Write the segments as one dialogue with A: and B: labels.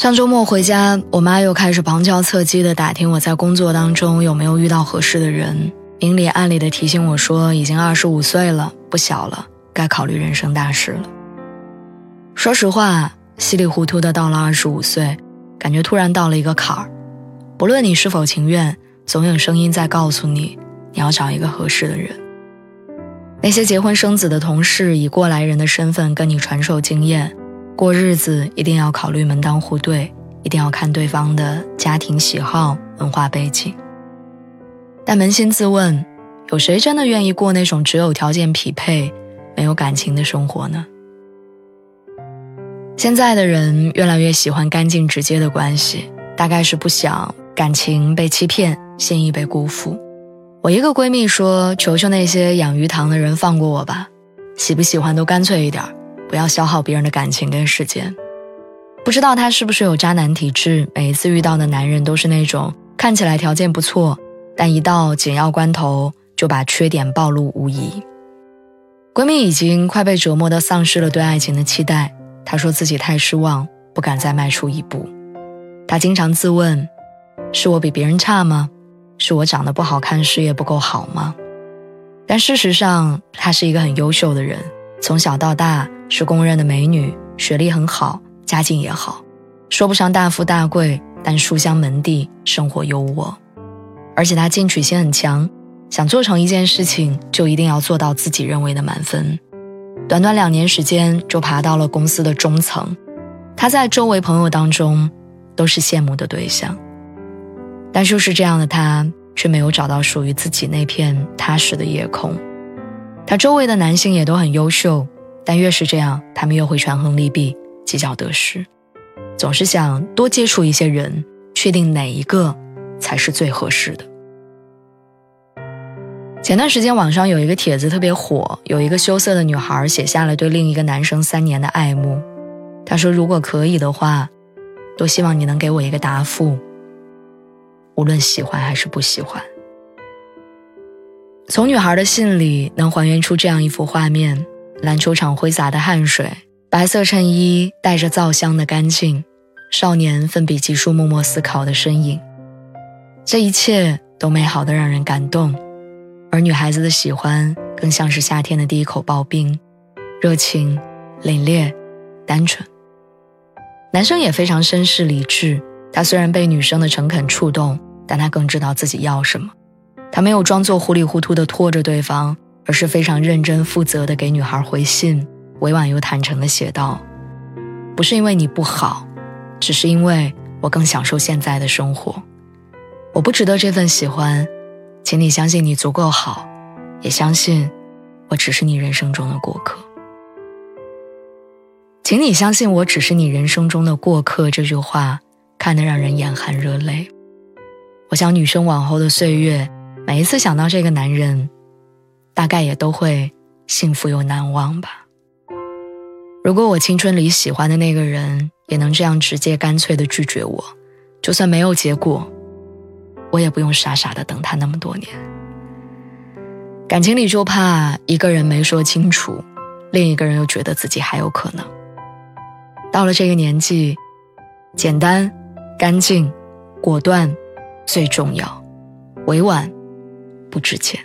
A: 上周末回家，我妈又开始旁敲侧击的打听我在工作当中有没有遇到合适的人，明里暗里的提醒我说已经二十五岁了，不小了，该考虑人生大事了。说实话，稀里糊涂的到了二十五岁，感觉突然到了一个坎儿。不论你是否情愿，总有声音在告诉你，你要找一个合适的人。那些结婚生子的同事以过来人的身份跟你传授经验。过日子一定要考虑门当户对，一定要看对方的家庭喜好、文化背景。但扪心自问，有谁真的愿意过那种只有条件匹配、没有感情的生活呢？现在的人越来越喜欢干净直接的关系，大概是不想感情被欺骗、心意被辜负。我一个闺蜜说：“求求那些养鱼塘的人放过我吧，喜不喜欢都干脆一点。”不要消耗别人的感情跟时间。不知道他是不是有渣男体质，每一次遇到的男人都是那种看起来条件不错，但一到紧要关头就把缺点暴露无遗。闺蜜已经快被折磨的丧失了对爱情的期待，她说自己太失望，不敢再迈出一步。她经常自问：是我比别人差吗？是我长得不好看，事业不够好吗？但事实上，她是一个很优秀的人，从小到大。是公认的美女，学历很好，家境也好，说不上大富大贵，但书香门第，生活优渥。而且她进取心很强，想做成一件事情，就一定要做到自己认为的满分。短短两年时间，就爬到了公司的中层。她在周围朋友当中，都是羡慕的对象。但就是这样的她，却没有找到属于自己那片踏实的夜空。她周围的男性也都很优秀。但越是这样，他们越会权衡利弊，计较得失，总是想多接触一些人，确定哪一个才是最合适的。前段时间网上有一个帖子特别火，有一个羞涩的女孩写下了对另一个男生三年的爱慕。她说：“如果可以的话，多希望你能给我一个答复，无论喜欢还是不喜欢。”从女孩的信里能还原出这样一幅画面。篮球场挥洒的汗水，白色衬衣带着皂香的干净，少年奋笔疾书默默思考的身影，这一切都美好的让人感动。而女孩子的喜欢更像是夏天的第一口刨冰，热情、凛冽、单纯。男生也非常绅士理智，他虽然被女生的诚恳触动，但他更知道自己要什么。他没有装作糊里糊涂地拖着对方。而是非常认真负责的给女孩回信，委婉又坦诚的写道：“不是因为你不好，只是因为我更享受现在的生活。我不值得这份喜欢，请你相信你足够好，也相信我只是你人生中的过客。请你相信我只是你人生中的过客。”这句话看得让人眼含热泪。我想女生往后的岁月，每一次想到这个男人。大概也都会幸福又难忘吧。如果我青春里喜欢的那个人也能这样直接干脆的拒绝我，就算没有结果，我也不用傻傻的等他那么多年。感情里就怕一个人没说清楚，另一个人又觉得自己还有可能。到了这个年纪，简单、干净、果断最重要，委婉不值钱。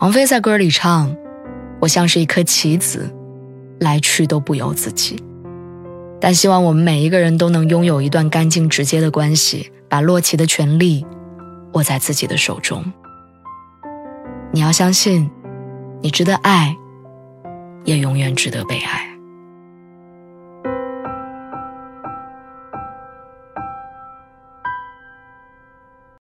A: 王菲在歌里唱：“我像是一颗棋子，来去都不由自己。”但希望我们每一个人都能拥有一段干净直接的关系，把落棋的权利握在自己的手中。你要相信，你值得爱，也永远值得被爱。